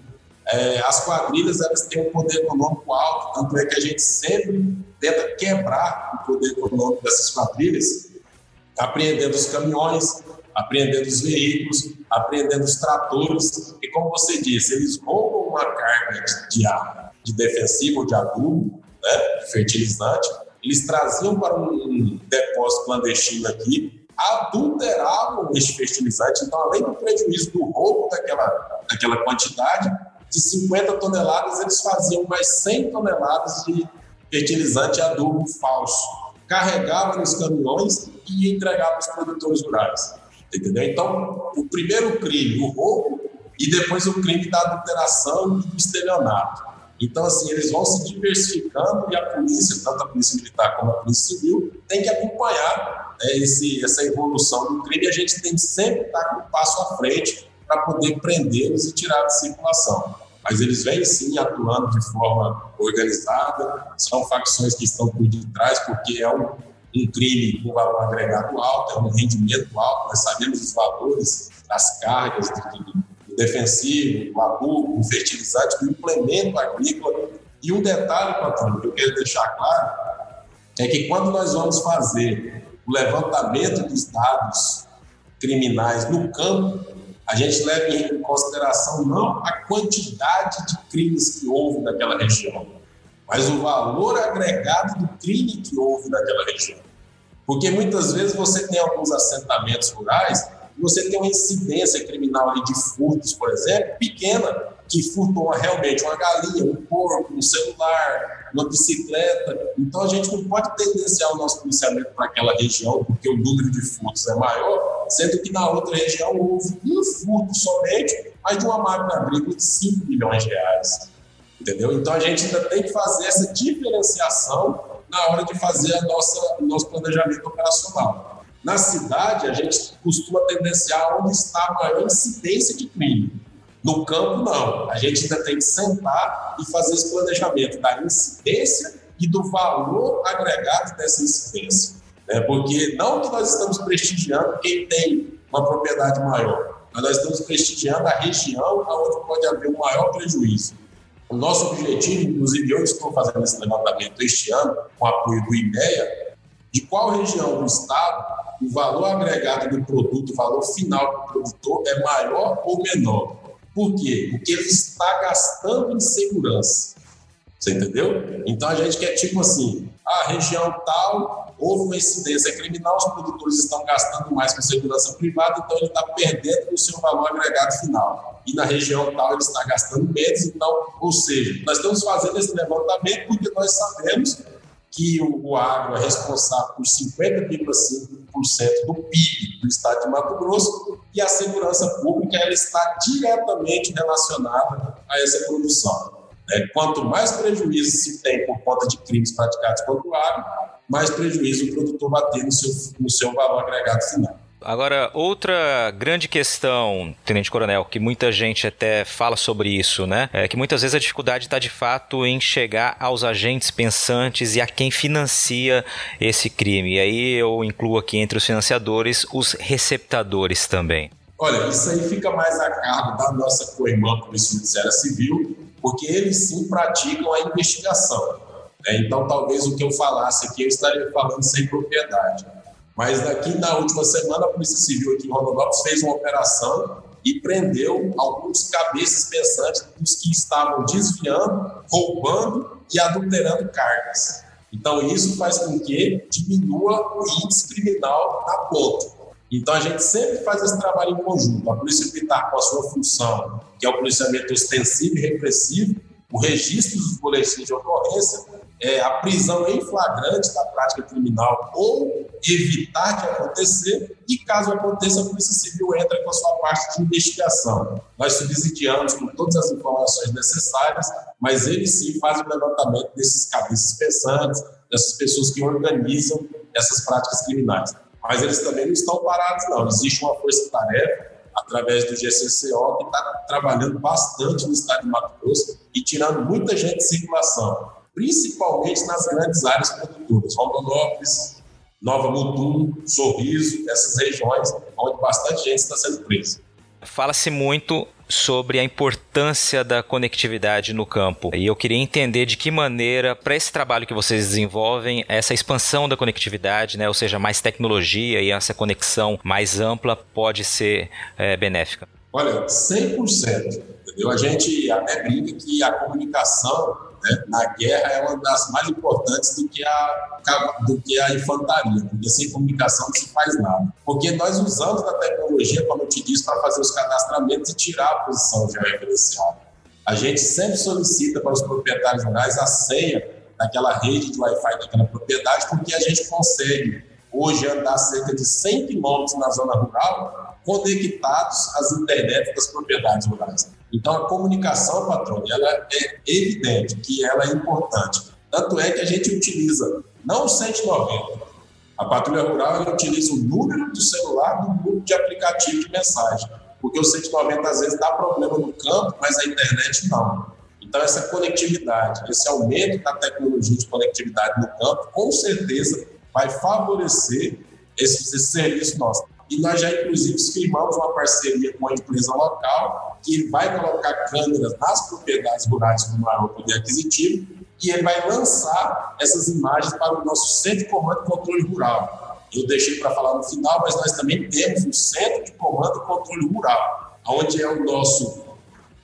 é, as quadrilhas elas têm um poder econômico alto, tanto é que a gente sempre tenta quebrar o poder econômico dessas quadrilhas, apreendendo os caminhões, apreendendo os veículos, apreendendo os tratores, e como você disse, eles roubam uma carga de, ar, de defensivo, de adubo, né, de fertilizante, eles traziam para um depósito clandestino aqui, adulteravam este fertilizante, então além do prejuízo do roubo daquela, daquela quantidade, de 50 toneladas, eles faziam mais 100 toneladas de fertilizante adubo falso. Carregavam nos caminhões e entregavam aos produtores rurais. Entendeu? Então, o primeiro crime, o roubo, e depois o crime da adulteração e do estelionato. Então, assim, eles vão se diversificando e a polícia, tanto a polícia militar como a polícia civil, tem que acompanhar né, esse, essa evolução do crime e a gente tem que sempre estar com um passo à frente para poder prendê-los e tirar de circulação. Mas eles vêm sim atuando de forma organizada, são facções que estão por detrás, porque é um, um crime com valor agregado alto, é um rendimento alto, nós sabemos os valores das cargas do, do defensivo, do adubo, do fertilizante, do implemento agrícola. E um detalhe, patrão, que eu quero deixar claro, é que quando nós vamos fazer o levantamento dos dados criminais no campo, a gente leva em consideração não a quantidade de crimes que houve naquela região, mas o valor agregado do crime que houve naquela região. Porque muitas vezes você tem alguns assentamentos rurais e você tem uma incidência criminal de furtos, por exemplo, pequena, que furtou realmente uma galinha, um porco, um celular, uma bicicleta. Então a gente não pode tendenciar o nosso policiamento para aquela região, porque o número de furtos é maior, sendo que na outra região houve um furto somente, mas de uma máquina agrícola de 5 milhões de reais. Entendeu? Então a gente ainda tem que fazer essa diferenciação na hora de fazer a nossa, o nosso planejamento operacional. Na cidade, a gente costuma tendenciar onde está a maior incidência de crime. No campo, não. A gente ainda tem que sentar e fazer esse planejamento da incidência e do valor agregado dessa incidência. Né? Porque não que nós estamos prestigiando quem tem uma propriedade maior, mas nós estamos prestigiando a região onde pode haver um maior prejuízo. O nosso objetivo, inclusive eu estou fazendo esse levantamento este ano, com apoio do IMEA, de qual região do estado o valor agregado do produto, o valor final do produtor é maior ou menor. Por quê? Porque ele está gastando em segurança. Você entendeu? Então a gente quer tipo assim, a região tal houve uma incidência criminal, os produtores estão gastando mais com segurança privada, então ele está perdendo o seu valor agregado final. E na região tal ele está gastando menos, então, ou seja, nós estamos fazendo esse levantamento porque nós sabemos que o, o agro é responsável por 50,5% do PIB do estado de Mato Grosso e a segurança pública ela está diretamente relacionada a essa produção. É, quanto mais prejuízo se tem por conta de crimes praticados contra o agro, mais prejuízo o produtor vai ter no seu, no seu valor agregado final. Agora, outra grande questão, Tenente Coronel, que muita gente até fala sobre isso, né? É que muitas vezes a dificuldade está de fato em chegar aos agentes pensantes e a quem financia esse crime. E aí eu incluo aqui entre os financiadores os receptadores também. Olha, isso aí fica mais a cargo da nossa co-irmã Polícia Judiciária Civil, porque eles sim praticam a investigação. Né? Então, talvez o que eu falasse aqui eu estaria falando sem propriedade. Mas daqui na última semana, a Polícia Civil aqui em Rondonópolis fez uma operação e prendeu alguns cabeças pensantes dos que estavam desviando, roubando e adulterando cargas. Então, isso faz com que diminua o índice criminal na ponta. Então, a gente sempre faz esse trabalho em conjunto. A Polícia Militar, com a sua função, que é o policiamento ostensivo e repressivo, o registro dos boletins de ocorrência, é, a prisão em flagrante da prática criminal ou evitar de acontecer, e caso aconteça, a Polícia Civil entra com a sua parte de investigação. Nós subsidiamos com todas as informações necessárias, mas eles sim fazem o levantamento desses cabeças pensantes, dessas pessoas que organizam essas práticas criminais. Mas eles também não estão parados, não. Existe uma força-tarefa através do GCCO, que está trabalhando bastante no estado de Mato Grosso e tirando muita gente de circulação principalmente nas grandes áreas produtoras, Rondonópolis, Nova Mutum, Sorriso, essas regiões onde bastante gente está sendo presa. Fala-se muito sobre a importância da conectividade no campo. E eu queria entender de que maneira, para esse trabalho que vocês desenvolvem, essa expansão da conectividade, né, ou seja, mais tecnologia e essa conexão mais ampla pode ser é, benéfica. Olha, 100%. Entendeu? A gente até brinca que a comunicação né, na guerra é uma das mais importantes do que, a, do que a infantaria, porque sem comunicação não se faz nada. Porque nós usamos a tecnologia, como eu te disse, para fazer os cadastramentos e tirar a posição georreferencial. A gente sempre solicita para os proprietários rurais a senha daquela rede de Wi-Fi daquela propriedade, porque a gente consegue hoje andar cerca de 100 quilômetros na zona rural conectados às internet das propriedades rurais. Então, a comunicação, patrão, ela é evidente que ela é importante. Tanto é que a gente utiliza não o 190. A patrulha rural ela utiliza o número do celular do número de aplicativo de mensagem. Porque o 190 às vezes dá problema no campo, mas a internet não. Então, essa conectividade, esse aumento da tecnologia de conectividade no campo, com certeza vai favorecer esse, esse serviço nosso. E nós já, inclusive, firmamos uma parceria com a empresa local que vai colocar câmeras nas propriedades rurais com maior poder aquisitivo e ele vai lançar essas imagens para o nosso Centro de Comando e Controle Rural. Eu deixei para falar no final, mas nós também temos um Centro de Comando e Controle Rural, onde é o nosso,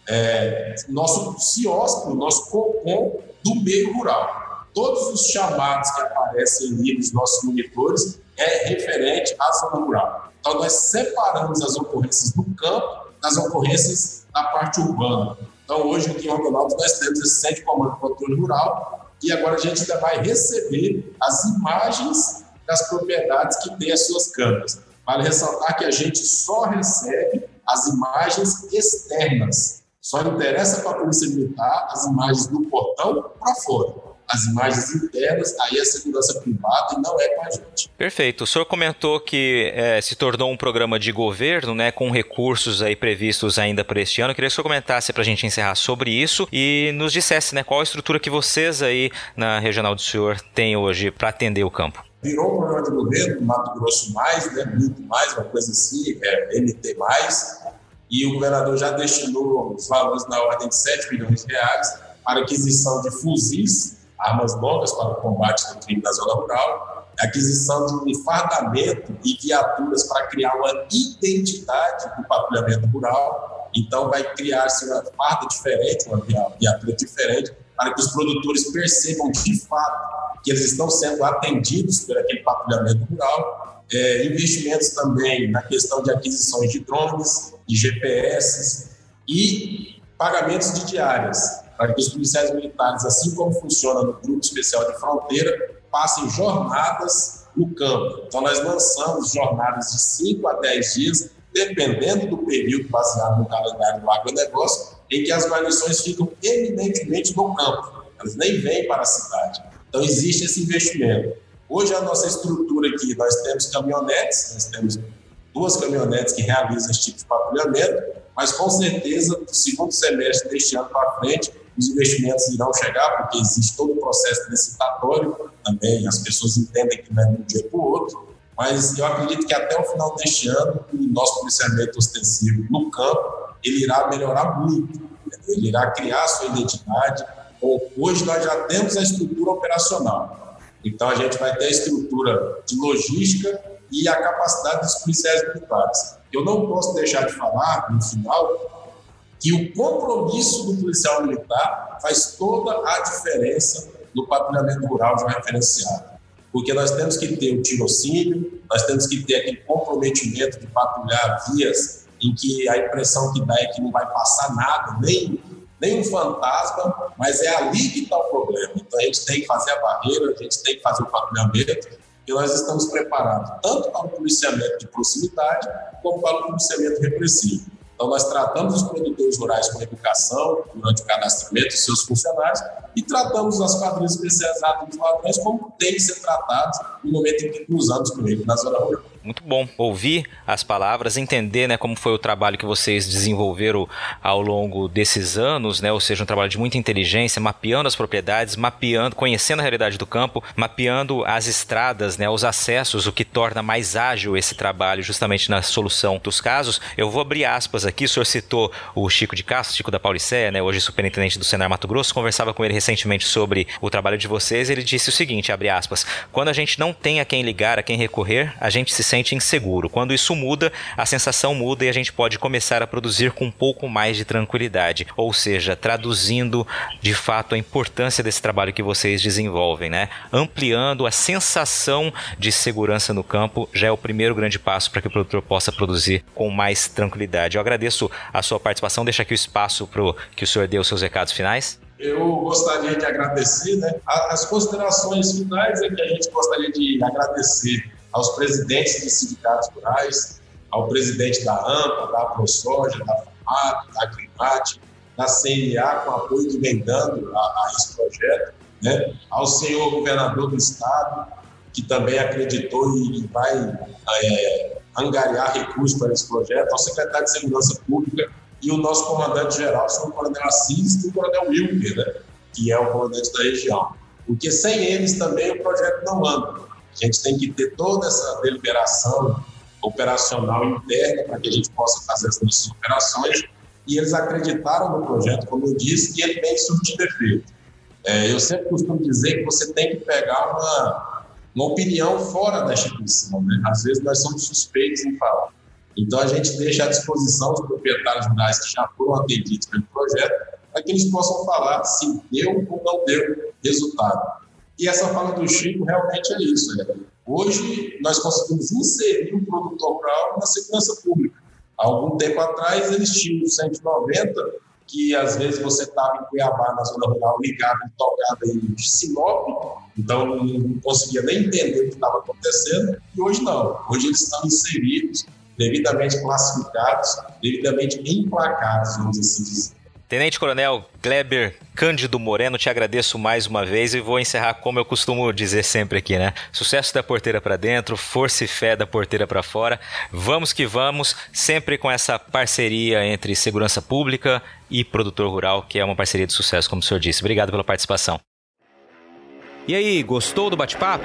é, nosso CIOSP, o nosso COCOM do meio rural. Todos os chamados que aparecem ali nos nossos monitores é referente à zona rural. Então, nós separamos as ocorrências do campo das ocorrências da parte urbana. Então, hoje aqui em Rondonópolis, nós temos esse centro de comando de controle rural e agora a gente ainda vai receber as imagens das propriedades que têm as suas câmeras. Vale ressaltar que a gente só recebe as imagens externas. Só interessa para a Polícia Militar as imagens do portão para fora as imagens internas, aí é segurança privada não é com a gente. Perfeito. O senhor comentou que é, se tornou um programa de governo, né, com recursos aí previstos ainda para este ano. Eu queria que o senhor comentasse para a gente encerrar sobre isso e nos dissesse, né, qual a estrutura que vocês aí na regional do senhor têm hoje para atender o campo. Virou um programa de governo, Mato Grosso mais, né, muito mais, uma coisa assim, é, MT mais, e o governador já destinou os valores na ordem de 7 milhões de reais para aquisição de fuzis armas longas para o combate do crime na zona rural, aquisição de enfardamento e viaturas para criar uma identidade do patrulhamento rural. Então, vai criar-se uma farda diferente, uma viatura diferente, para que os produtores percebam de fato que eles estão sendo atendidos por aquele patrulhamento rural. É, investimentos também na questão de aquisições de drones, de GPS e pagamentos de diárias para que os policiais militares, assim como funciona no Grupo Especial de Fronteira, passem jornadas no campo. Então, nós lançamos jornadas de 5 a 10 dias, dependendo do período baseado no calendário do agronegócio, em que as guarnições ficam eminentemente no campo, elas nem vêm para a cidade. Então, existe esse investimento. Hoje, a nossa estrutura aqui, nós temos caminhonetes, nós temos duas caminhonetes que realizam esse tipo de patrulhamento, mas com certeza, no segundo semestre deste ano para frente, os investimentos irão chegar, porque existe todo o processo licitatório também, as pessoas entendem que não é de um dia para o outro, mas eu acredito que até o final deste ano, o nosso policiamento ostensivo no campo, ele irá melhorar muito, ele irá criar sua identidade. Hoje nós já temos a estrutura operacional, então a gente vai ter a estrutura de logística e a capacidade dos policiais militares. Eu não posso deixar de falar, no final, que o compromisso do policial militar faz toda a diferença no patrulhamento rural já referenciado. Porque nós temos que ter o tirocínio, nós temos que ter aquele comprometimento de patrulhar vias em que a impressão que dá é que não vai passar nada, nem, nem um fantasma, mas é ali que está o problema. Então a gente tem que fazer a barreira, a gente tem que fazer o patrulhamento, e nós estamos preparados tanto para o policiamento de proximidade como para o policiamento repressivo. Então, nós tratamos os produtores rurais com educação durante o cadastramento dos seus funcionários e tratamos as quadrilhas especializadas dos ladrões como tem que ser tratados no momento em que cruzamos com eles na zona rural. Muito bom ouvir as palavras, entender né, como foi o trabalho que vocês desenvolveram ao longo desses anos, né, ou seja, um trabalho de muita inteligência, mapeando as propriedades, mapeando, conhecendo a realidade do campo, mapeando as estradas, né, os acessos, o que torna mais ágil esse trabalho justamente na solução dos casos. Eu vou abrir aspas aqui, o senhor citou o Chico de Castro, Chico da Paulicéia, né, hoje superintendente do Senar Mato Grosso, conversava com ele recentemente sobre o trabalho de vocês, ele disse o seguinte, abre aspas, quando a gente não tem a quem ligar, a quem recorrer, a gente se sente sente inseguro. Quando isso muda, a sensação muda e a gente pode começar a produzir com um pouco mais de tranquilidade. Ou seja, traduzindo de fato a importância desse trabalho que vocês desenvolvem, né? Ampliando a sensação de segurança no campo já é o primeiro grande passo para que o produtor possa produzir com mais tranquilidade. Eu agradeço a sua participação. Deixa aqui o espaço para que o senhor dê os seus recados finais. Eu gostaria de agradecer, né? As considerações finais é que a gente gostaria de agradecer aos presidentes de sindicatos rurais, ao presidente da AMPA, da ProSoja, da FAMAT, da Climate, da CIA, com apoio que vem dando a, a esse projeto, né? ao senhor governador do estado, que também acreditou e vai é, angariar recursos para esse projeto, ao secretário de Segurança Pública e o nosso comandante-geral, o senhor Coronel Assis e o Coronel Wilker, né? que é o comandante da região. Porque sem eles também o projeto não anda. A gente tem que ter toda essa deliberação operacional interna para que a gente possa fazer as nossas operações. E eles acreditaram no projeto, como eu disse, e ele vem surtir efeito. É, eu sempre costumo dizer que você tem que pegar uma, uma opinião fora da instituição. Né? Às vezes nós somos suspeitos em falar. Então a gente deixa à disposição os proprietários rurais que já foram atendidos pelo projeto para que eles possam falar se deu ou não deu resultado. E essa fala do Chico realmente é isso. É. Hoje, nós conseguimos inserir o produtor rural na segurança pública. Há algum tempo atrás, eles tinham 190, que às vezes você estava em Cuiabá, na zona rural, ligado e tocado em Sinop, então não conseguia nem entender o que estava acontecendo, e hoje não. Hoje eles estão inseridos, devidamente classificados, devidamente emplacados, vamos assim dizer. Tenente Coronel Kleber Cândido Moreno, te agradeço mais uma vez e vou encerrar como eu costumo dizer sempre aqui, né? Sucesso da porteira para dentro, força e fé da porteira para fora. Vamos que vamos, sempre com essa parceria entre segurança pública e produtor rural, que é uma parceria de sucesso, como o senhor disse. Obrigado pela participação. E aí, gostou do bate-papo?